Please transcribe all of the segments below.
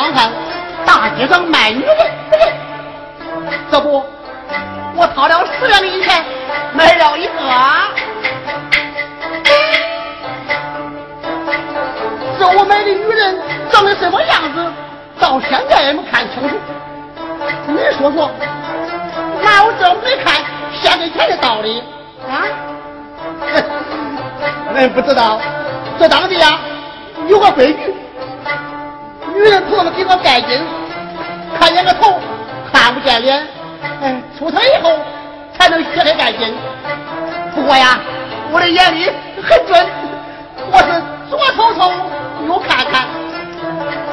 看看，大街上卖女人，这不，我掏了十两银钱买了一个。这我买的女人长得什么样子，到现在也没看清楚。你说说，哪有这没看先给钱的道理啊？人不知道，这当地呀有个规矩。女人头上给我盖金，看见个头看不见脸，哎，出生以后才能学会盖金。不过呀，我的眼力很准，我是左瞅瞅，右看看，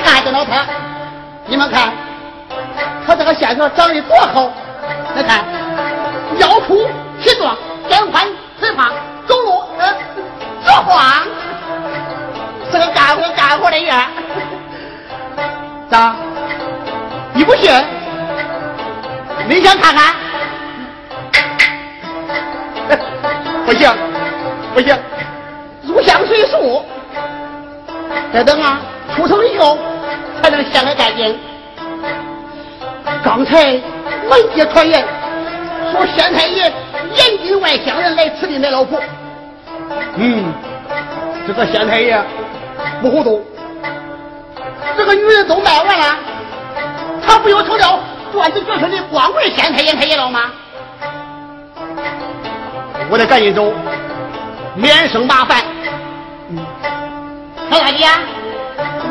看见了他。你们看，他这个线条长得多好，你看，腰粗体壮，肩宽腿胖，走路呃直晃，是个干活干活的人。咋？你不信？你想看看？不行，不行，入乡随俗。再等啊，出城以后才能掀开盖巾。刚才门街传言说县太爷严禁外乡人来此地买老婆。嗯，这个县太爷不糊涂。这个女人都卖完了，他不又成了断子绝孙的光棍天太爷太爷了吗？我得赶紧走，免生麻烦。嗯，老大姐，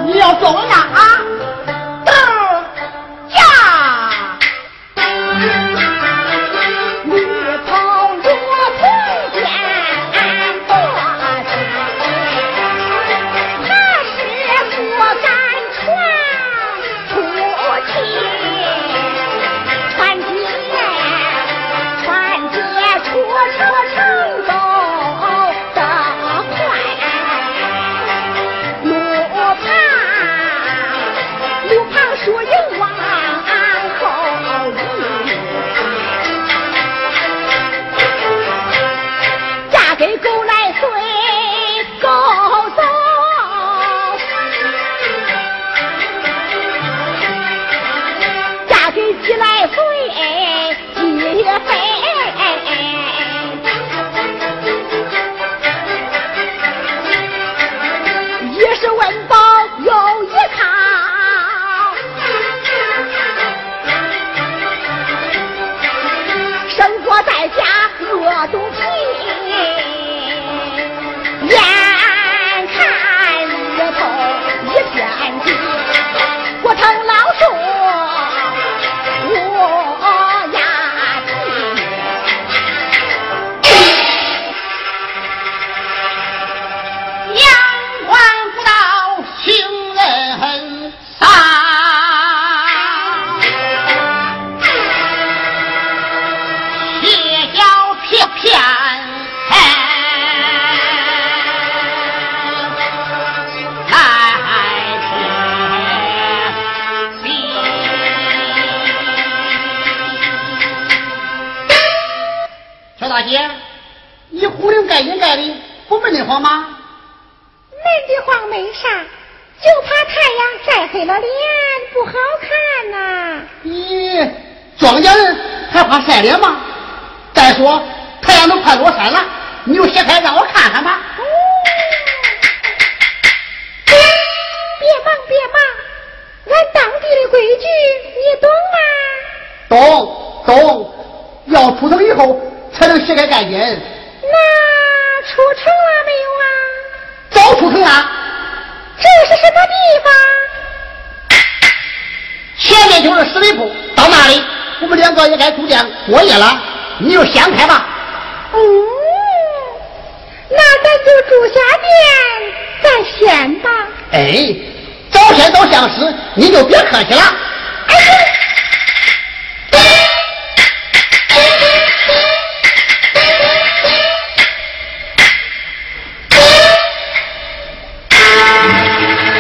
你要坐稳了啊！Thank you.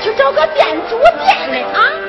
去找个店主店嘞啊！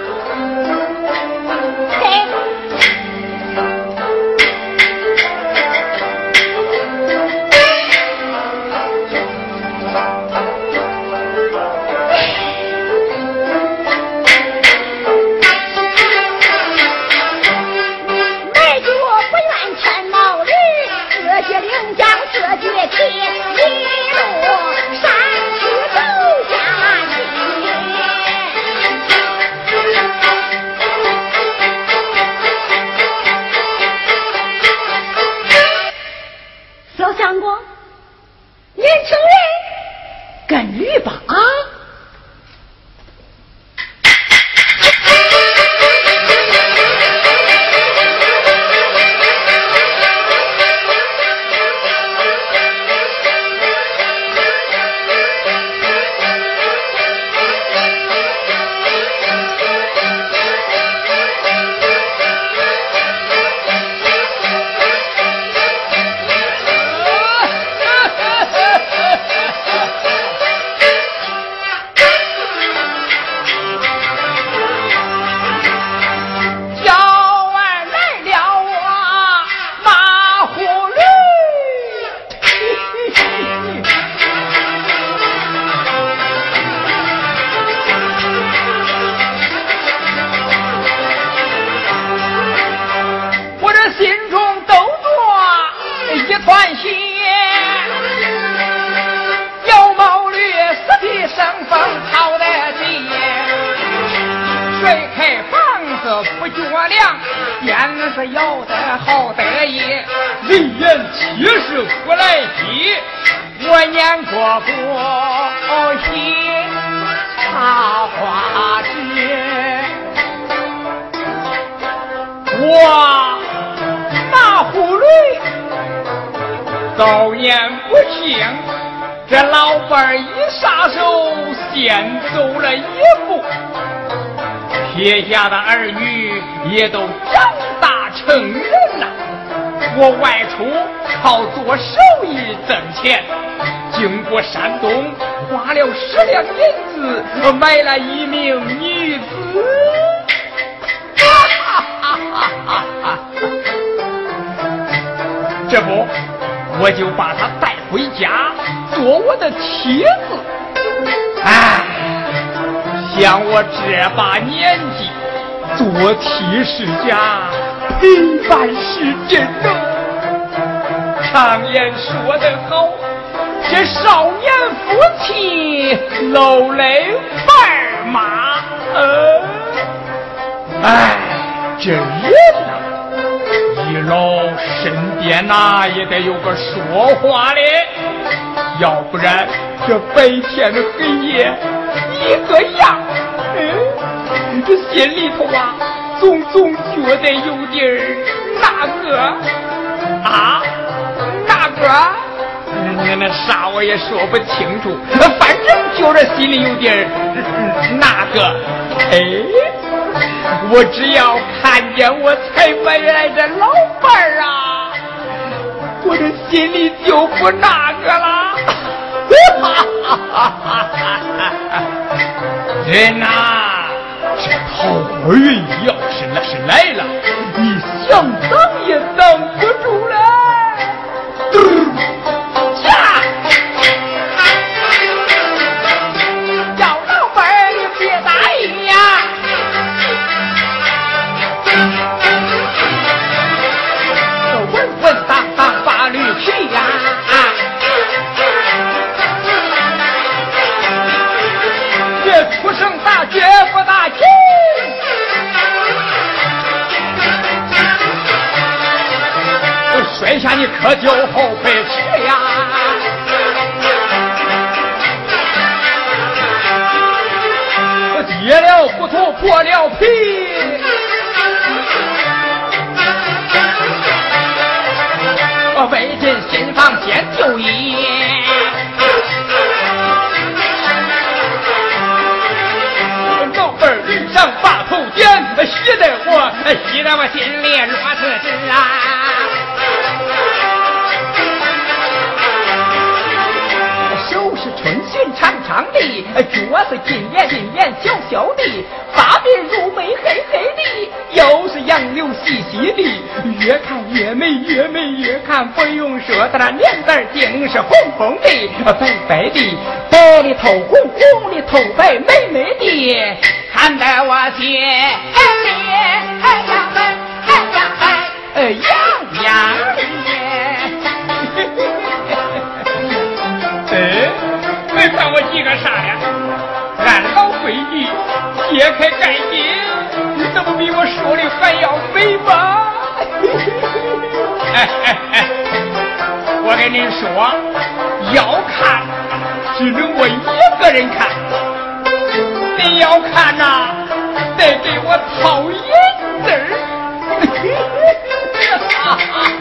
婆娘，便是有的好得意，人言七十古来稀，我念过不稀插花枝，我那壶驴早年不幸。这老伴儿一撒手，先走了一步，撇下的儿女也都长大成人了。我外出靠做手艺挣钱，经过山东，花了十两银子买了一名女子。这不，我就把她带回家。做我的妻子，哎，像我这把年纪，做妻是家，陪伴是真的。常言说得好，这少年夫妻老来伴马，呃，哎，这人呐，一老身边呐也得有个说话的。要不然，这白天的黑夜一个样，嗯，这心里头啊，总总觉得有点儿那个啊，那个，那那啥我也说不清楚，反正觉着心里有点儿那个，哎，我只要看见我才回来的老伴儿啊，我这心里就不那个了。哈哈哈哈哈人呐，这桃花运要是那是来了，你想挡也挡不住了。摔下你可就后悔去呀！我跌了糊涂破了皮，我为进新房先就医，喜得我喜得我心里如此直啊！手是春笋长长的，脚是金眼金眼，小小的，发鬓如眉黑黑的，腰是杨柳细细的，越看越美，越美越看不用说，他那脸蛋定是红红的，白白的，白里透红，红里透白，美美的，看得我心里哎呀哎呀哎痒痒的，哎。你看我几个啥呀？按老规矩揭开盖巾，你怎么比我说的还要美吗？哎哎哎！我跟你说，要看只能我一个人看，你要看呐，得给我掏银子儿。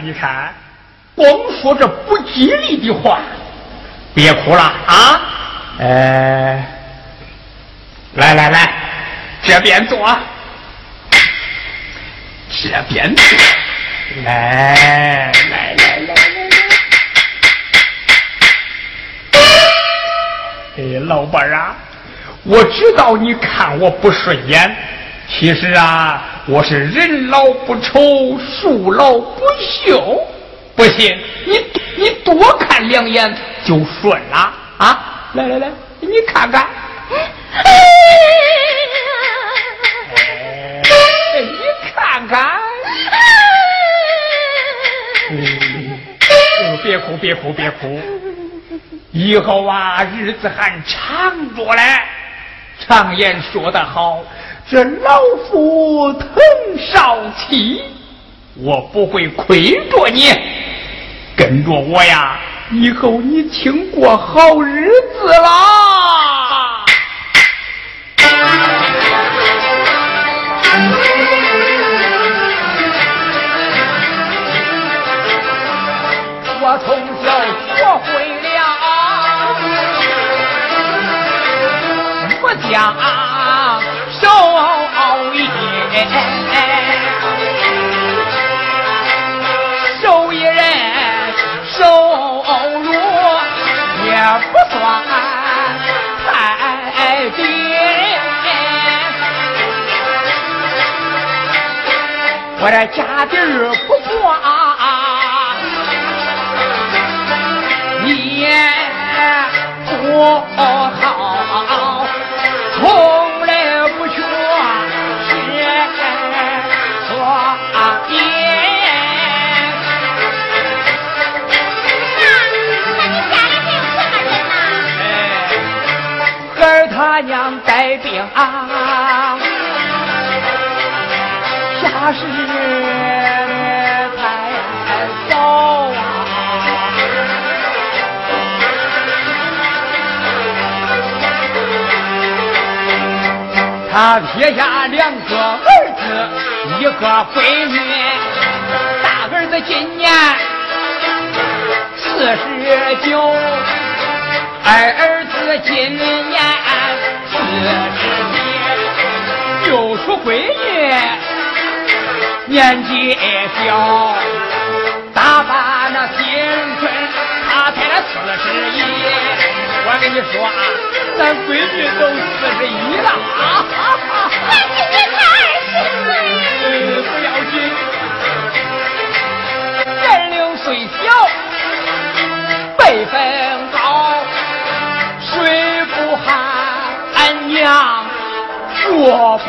看，你看，光说这不吉利的话，别哭了啊！呃，来来来，这边坐，这边坐，来来来来来来。哎，老板儿啊，我知道你看我不顺眼，其实啊，我是人老不愁，树老不秀。不信你你多看两眼就顺了啊！来来来，你看看。哎，你看看。嗯，别哭，别哭，别哭。以后啊，日子还长着嘞。常言说得好，这老夫疼少妻，我不会亏着你。跟着我呀，以后你请过好日子啦。我从小学会了我家手艺，我这家底儿不错啊，也不好，从来不缺吃错盐。儿他娘带病啊，家事太少啊。他撇下两个儿子，一个闺女，大儿子今年四十九。二儿子今年四十一，又说闺女年纪小，打扮那青春，她才那四十一。我跟你说啊，咱闺女都四十一了啊！咱今年才二十岁不要紧，年龄虽小，辈分高。谁不喊俺娘说不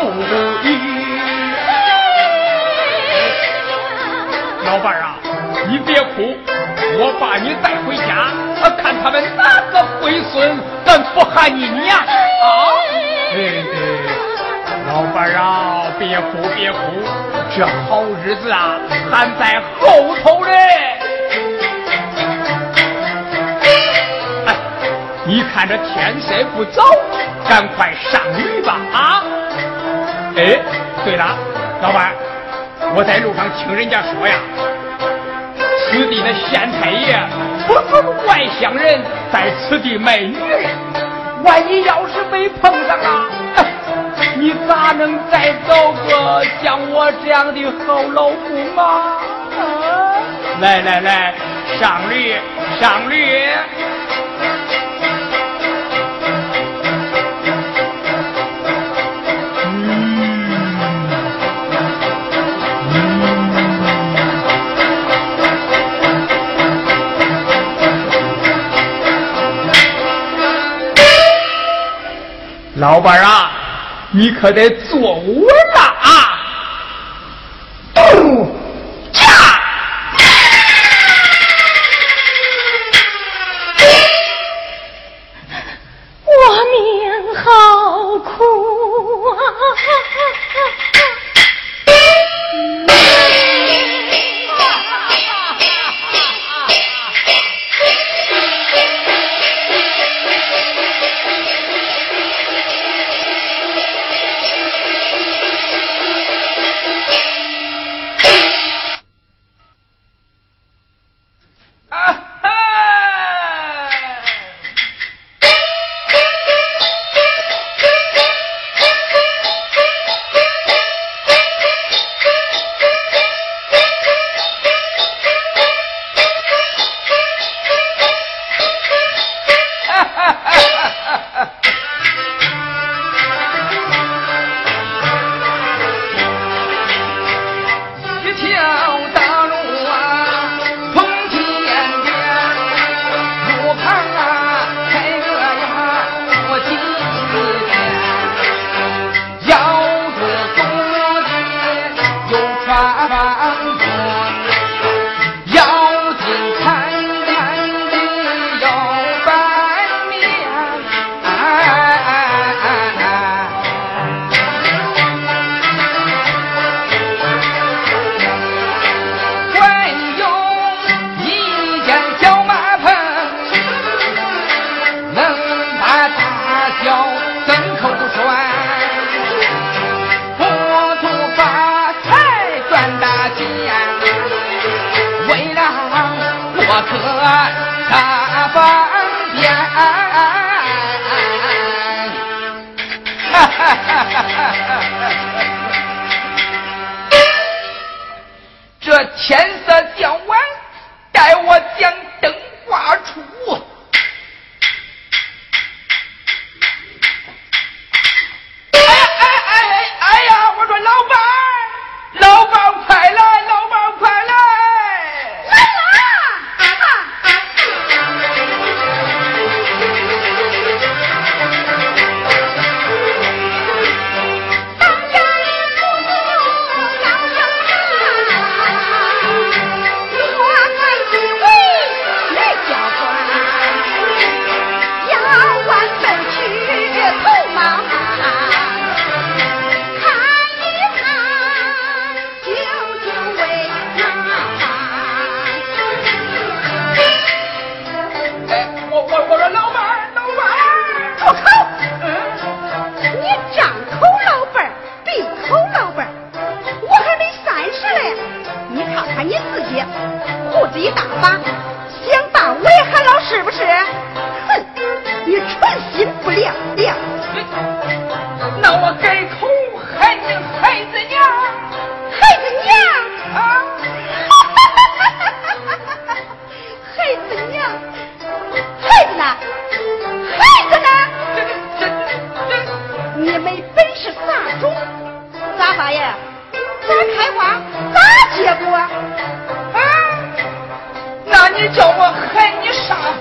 把你带回家，我看他们哪个龟孙敢不喊你娘啊？对对，老伴儿啊，别哭别哭，这好日子啊还在后头嘞。哎，你看这天色不早，赶快上驴吧啊！哎，对了，老板，我在路上听人家说呀，此地的县太爷不准外乡人在此地卖女人，万一要是被碰上了，你咋能再找个像我这样的好老公啊？来来来，上驴上驴。老板啊，你可得坐稳了啊！咚，驾！我命好苦啊呀你叫我喊你啥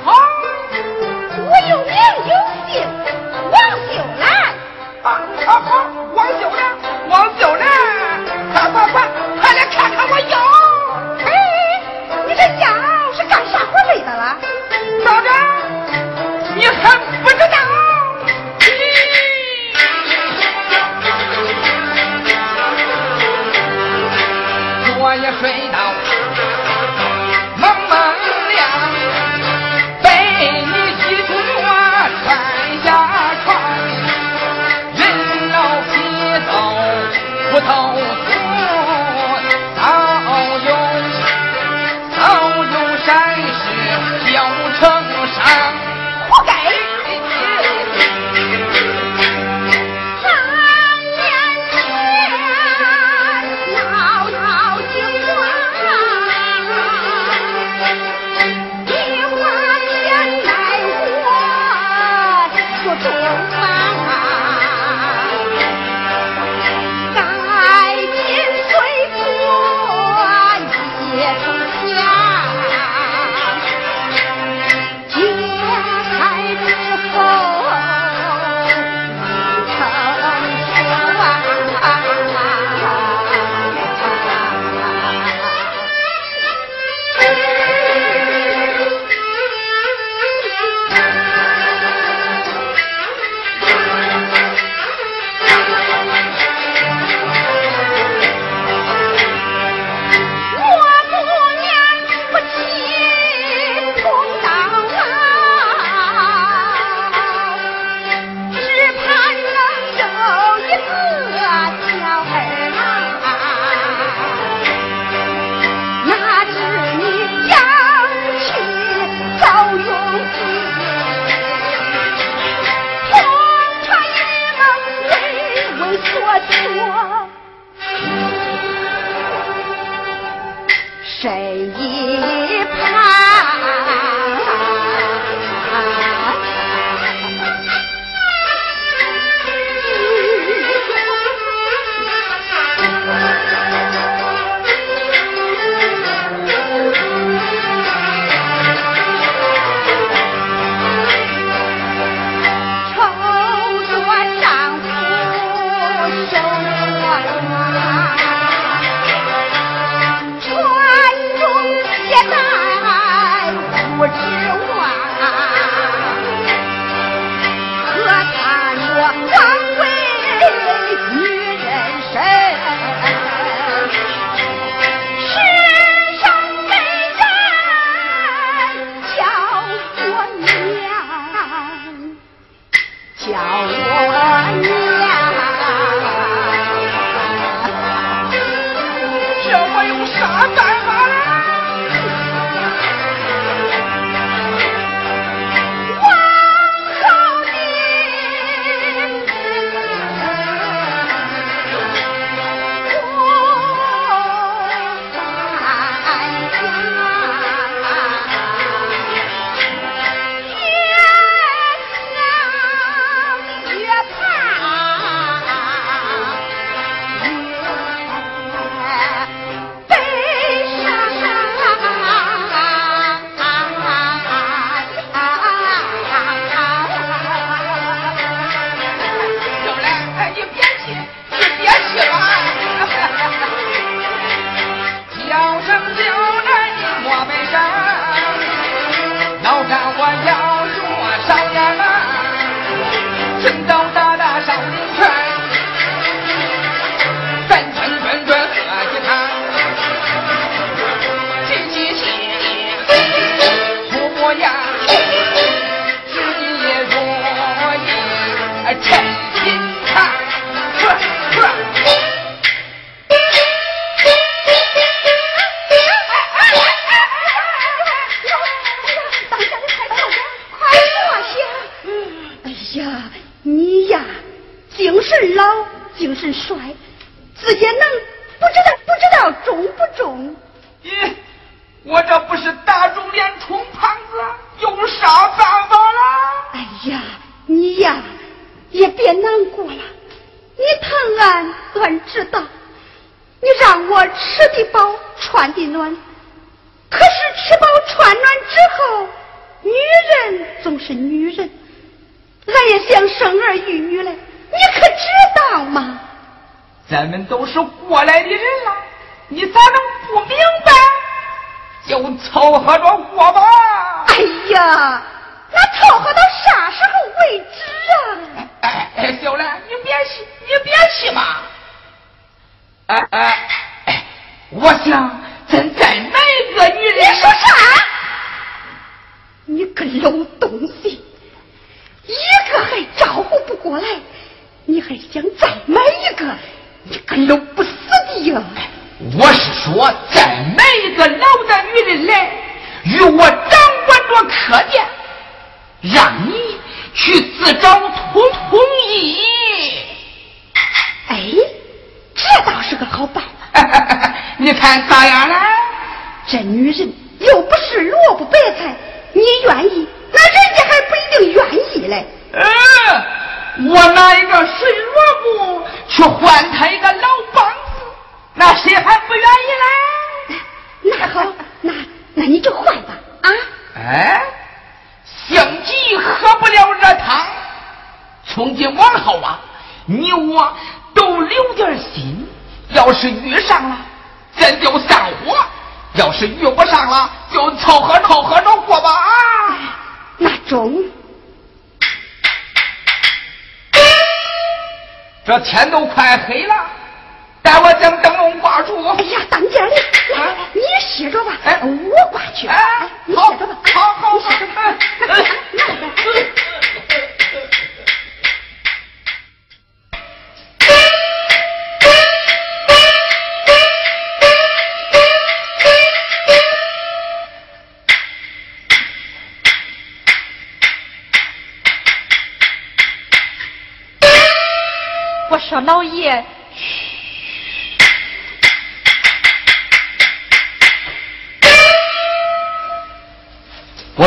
一女嘞，你可知道吗？咱们都是过来的人了，你咋能不明白？就凑合着过吧。哎呀，那凑合到啥时候为止啊？哎哎，小兰，你别气，你别气嘛。哎哎哎，我想，咱再买一个女人。你说啥？你个老东西！还照顾不过来？你还想再买一个？你个老不死的呀！我是说，再买一个老的女人来，与我掌管着客店，让你去自找通通意。哎，这倒是个好办法。你看咋样了？这女人又不是萝卜白菜，你愿意，那人家还不一定愿意嘞。我拿一个水萝卜去换他一个老梆子那谁还不愿意呢？那好那那你就换吧啊？哎相机喝不了热汤从今往后啊你我都留点心要是遇上了咱就散伙要是遇不上了就凑合凑合着过吧啊。那中这天都快黑了，待我将灯笼挂住。哎呀，当家的，来，你歇着吧，哎，我挂去。哎，好，好好好，哎。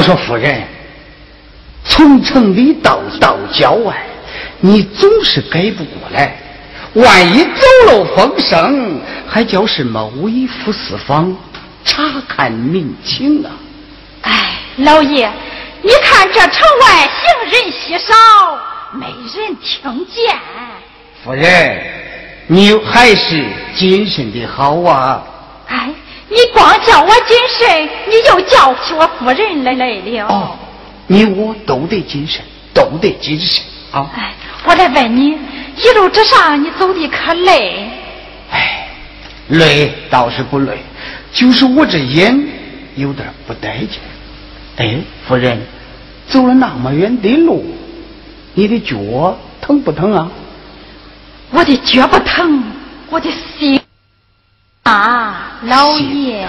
说夫人，从城里到到郊外，你总是改不过来。万一走漏风声，还叫什么微服私访、查看民情啊？哎，老爷，你看这城外行人稀少，没人听见。夫人，你还是谨慎的好啊。哎，你光叫我谨慎，你又叫起我夫人来来了。哦，你我都得谨慎，都得谨慎啊。哎，我来问你。一路之上，你走的可累？哎，累倒是不累，就是我这眼有点不待见。哎，夫人，走了那么远的路，你的脚疼不疼啊？我的脚不疼，我的心啊，老爷。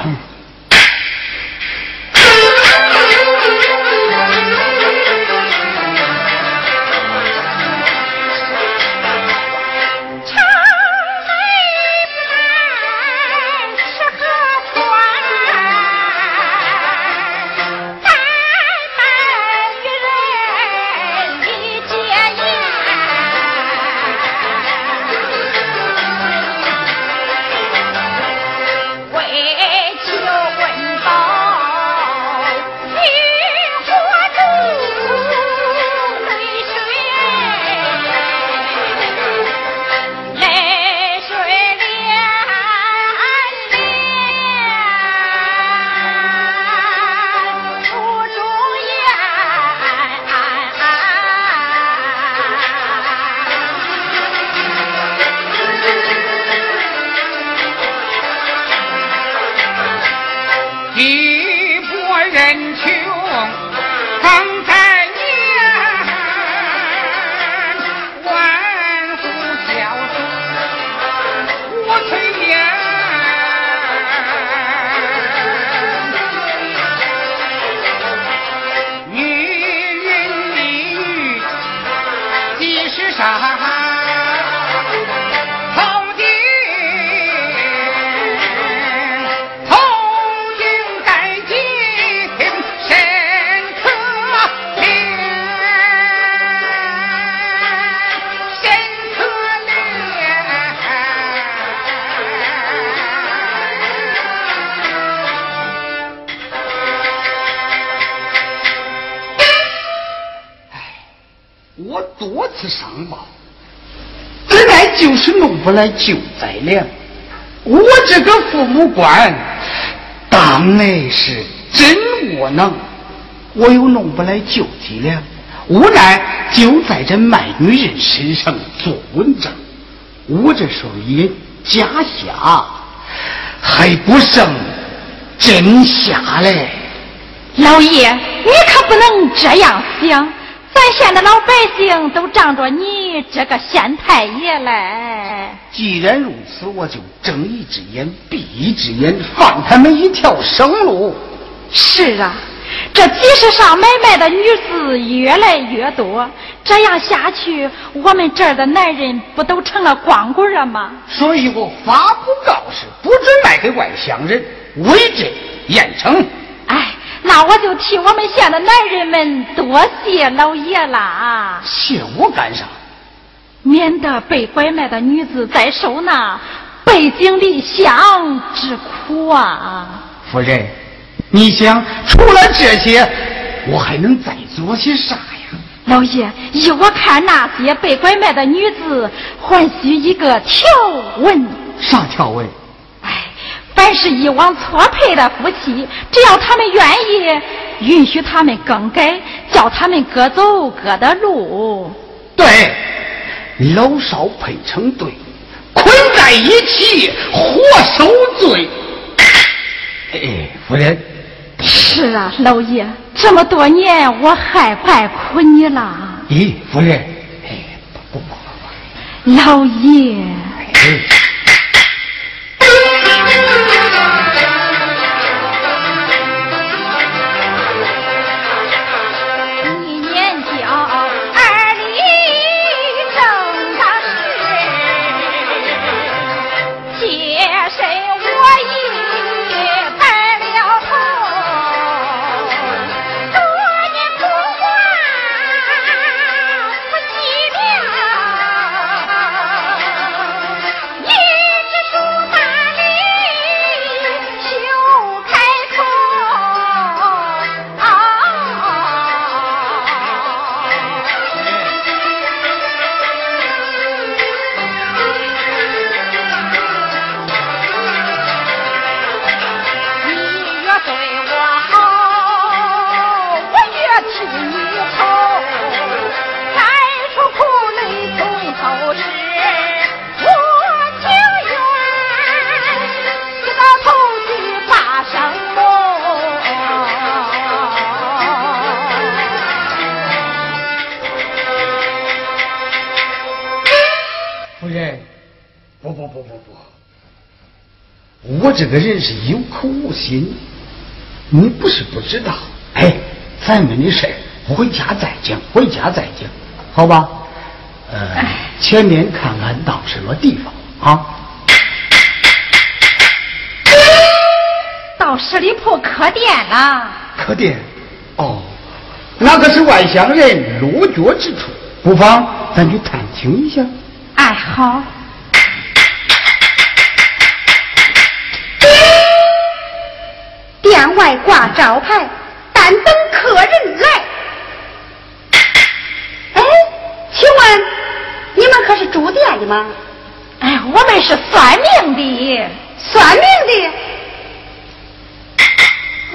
不来救灾粮，我这个父母官当来是真窝囊，我又弄不来救济粮，无奈就在这卖女人身上做文章，我这时候也假瞎，还不剩真瞎嘞。老爷，你可不能这样想。咱县的老百姓都仗着你这个县太爷嘞。既然如此，我就睁一只眼闭一只眼，放他们一条生路。是啊，这集市上买卖的女子越来越多，这样下去，我们这儿的男人不都成了光棍了吗？所以我发布告示，不准卖给外乡人，违这严惩。哎。那我就替我们县的男人们多谢老爷啦！谢我干啥？免得被拐卖的女子再受那背井离乡之苦啊！夫人，你想除了这些，我还能再做些啥呀？老爷，依我看，那些被拐卖的女子还需一个条文。啥条文？凡是以往错配的夫妻，只要他们愿意，允许他们更改，叫他们各走各的路。对，老少配成对，捆在一起，活受罪。哎，夫人。是啊，老爷，这么多年我害怪苦你了。咦，夫人，哎，不不不，老爷。我这个人是有口无心，你不是不知道。哎，咱们的事回家再讲，回家再讲，好吧？呃，前面看看到什么地方啊？到十里铺客店了。客店？哦，那可是外乡人落脚之处，不妨咱去探听一下。哎，好。店外挂招牌，但等客人来。哎，请问你们可是住店的吗？哎，我们是算命的，算命的。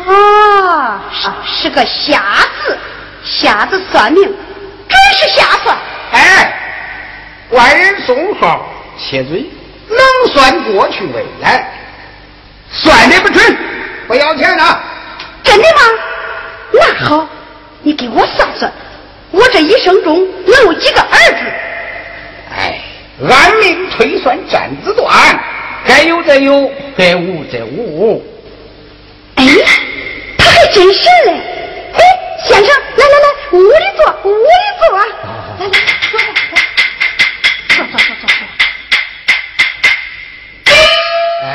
哦，是是个瞎子，瞎子算命，准是瞎算。哎，外人送号，切嘴，能算过去未来，算的不准，不要钱的。真的吗？那好，你给我算算，我这一生中能有几个儿子？哎，按命推算占子断，该有则有，该无则无。哎。他还真是嘞！哎，先生，来来来，屋里坐，屋里坐。来来，坐坐坐，坐坐坐坐。哎，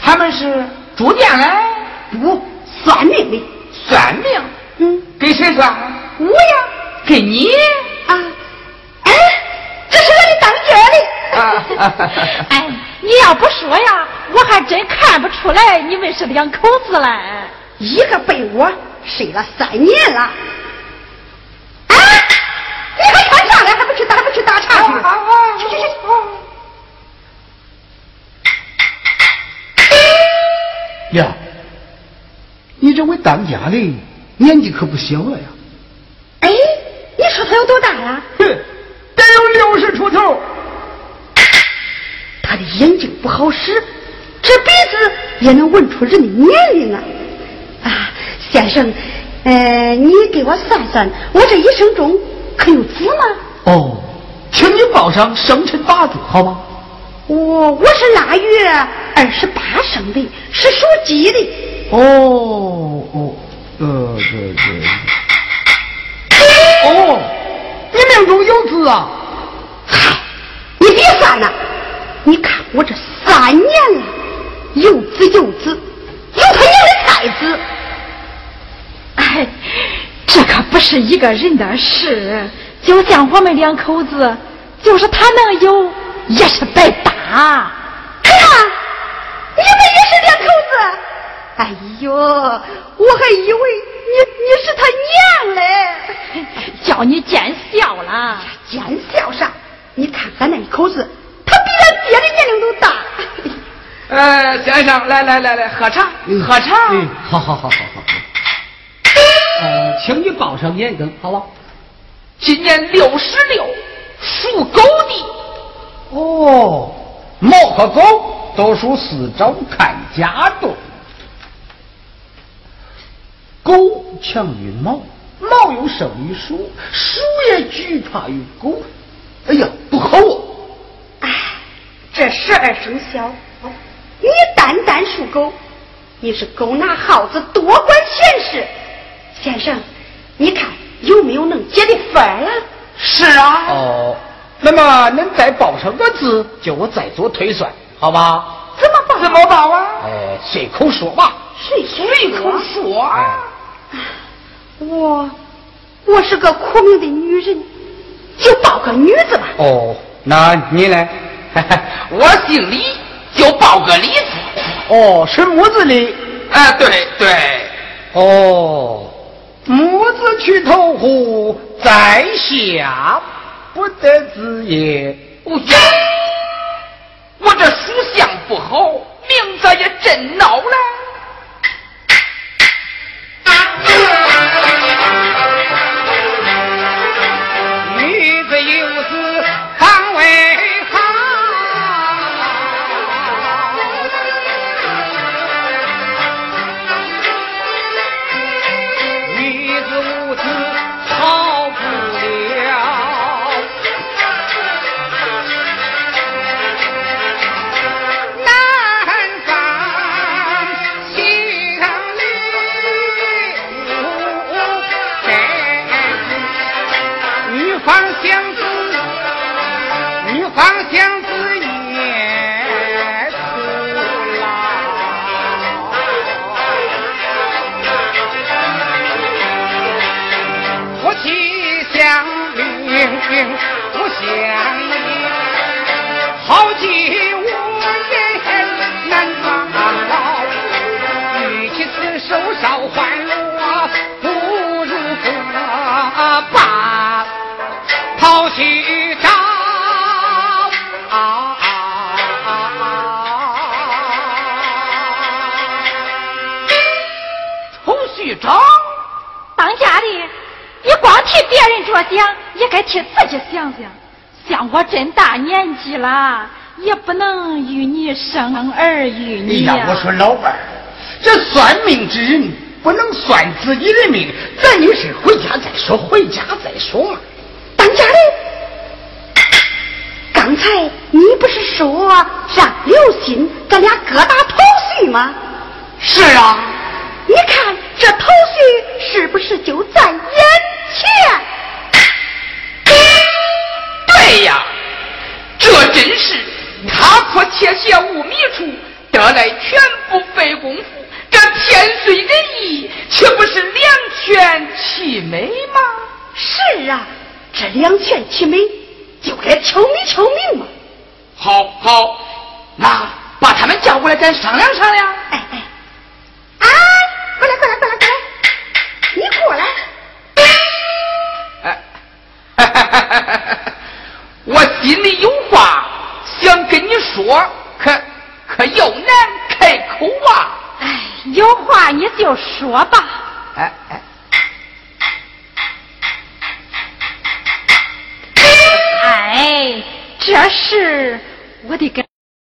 他们是住店嘞？不，算命的。算命？嗯，给谁算？我呀。给你？啊。哎，这是我的当家的。啊。哎，你要不说呀，我还真看不出来你们是两口子嘞。一个被窝睡了三年了，啊！你还看啥嘞？还不去打？还不去打茶去？去去去！呀，你这位当家的年纪可不小了呀！哎，你说他有多大呀？哼，得有六十出头。他的眼睛不好使，这鼻子也能闻出人的年龄啊！啊，先生，呃，你给我算算，我这一生中可有子吗？哦，请你报上生辰八字，好吗？我我是腊月二十八生的，是属鸡的。哦哦，呃，对对。哦，你命中有子啊？嗨，你别算了，你看我这三年了，有子有子，有他娘的才子。哎，这可不是一个人的事，就像我们两口子，就是他能有，也是白搭。看，你们也是两口子。哎呦，我还以为你你是他娘嘞，叫你见笑了。见笑啥？你看俺那一口子，他比俺爹的年龄都大。呃，先生，来来来来，喝茶，喝茶。嗯，好好好好好。呃，请你报上年庚，好吧？今年六十六，属狗的。哦，猫和狗都属四周看家的。狗强于猫，猫又胜于鼠，鼠也惧怕于狗。哎呀，不好哦！哎，这十二生肖，你单单属狗，你是狗拿耗子多管闲事。先生，你看有没有能解的法了？是啊。哦，那么您再报上个字，叫我再做推算，好吧？怎么报？怎么报啊？哎，随口说吧。随随口说。我，我是个苦命的女人，就报个女字吧。哦，那你呢？我姓李，就报个李字。哦，是母字李。哎，对对。哦。母子去投湖，在下不得子也。我这属相不好，名字也真孬了。女子有子不相依，好几无人难保。与其此手烧欢乐，不如把抛去招。头绪长，当家的，你光替别人着想，也该替自己想想。像我真大年纪了，也不能与你生儿育女哎呀，我说老伴儿，这算命之人不能算自己的命，咱有事回家再说，回家再说嘛。当家的，刚才你不是说让刘鑫咱俩各打头绪吗？是啊，你看这头绪是不是就在眼前？对呀，这真是踏破铁鞋无觅处，得来全不费工夫。这天随人意，岂不是两全其美吗？是啊，这两全其美，就该求名求名嘛。好，好，那把他们叫过来，咱商量商量。哎哎，哎，过来过来过来过来，你过来。哎，我心里有话想跟你说，可可又难开口啊。哎，有话你就说吧。哎哎，哎，这事我得跟。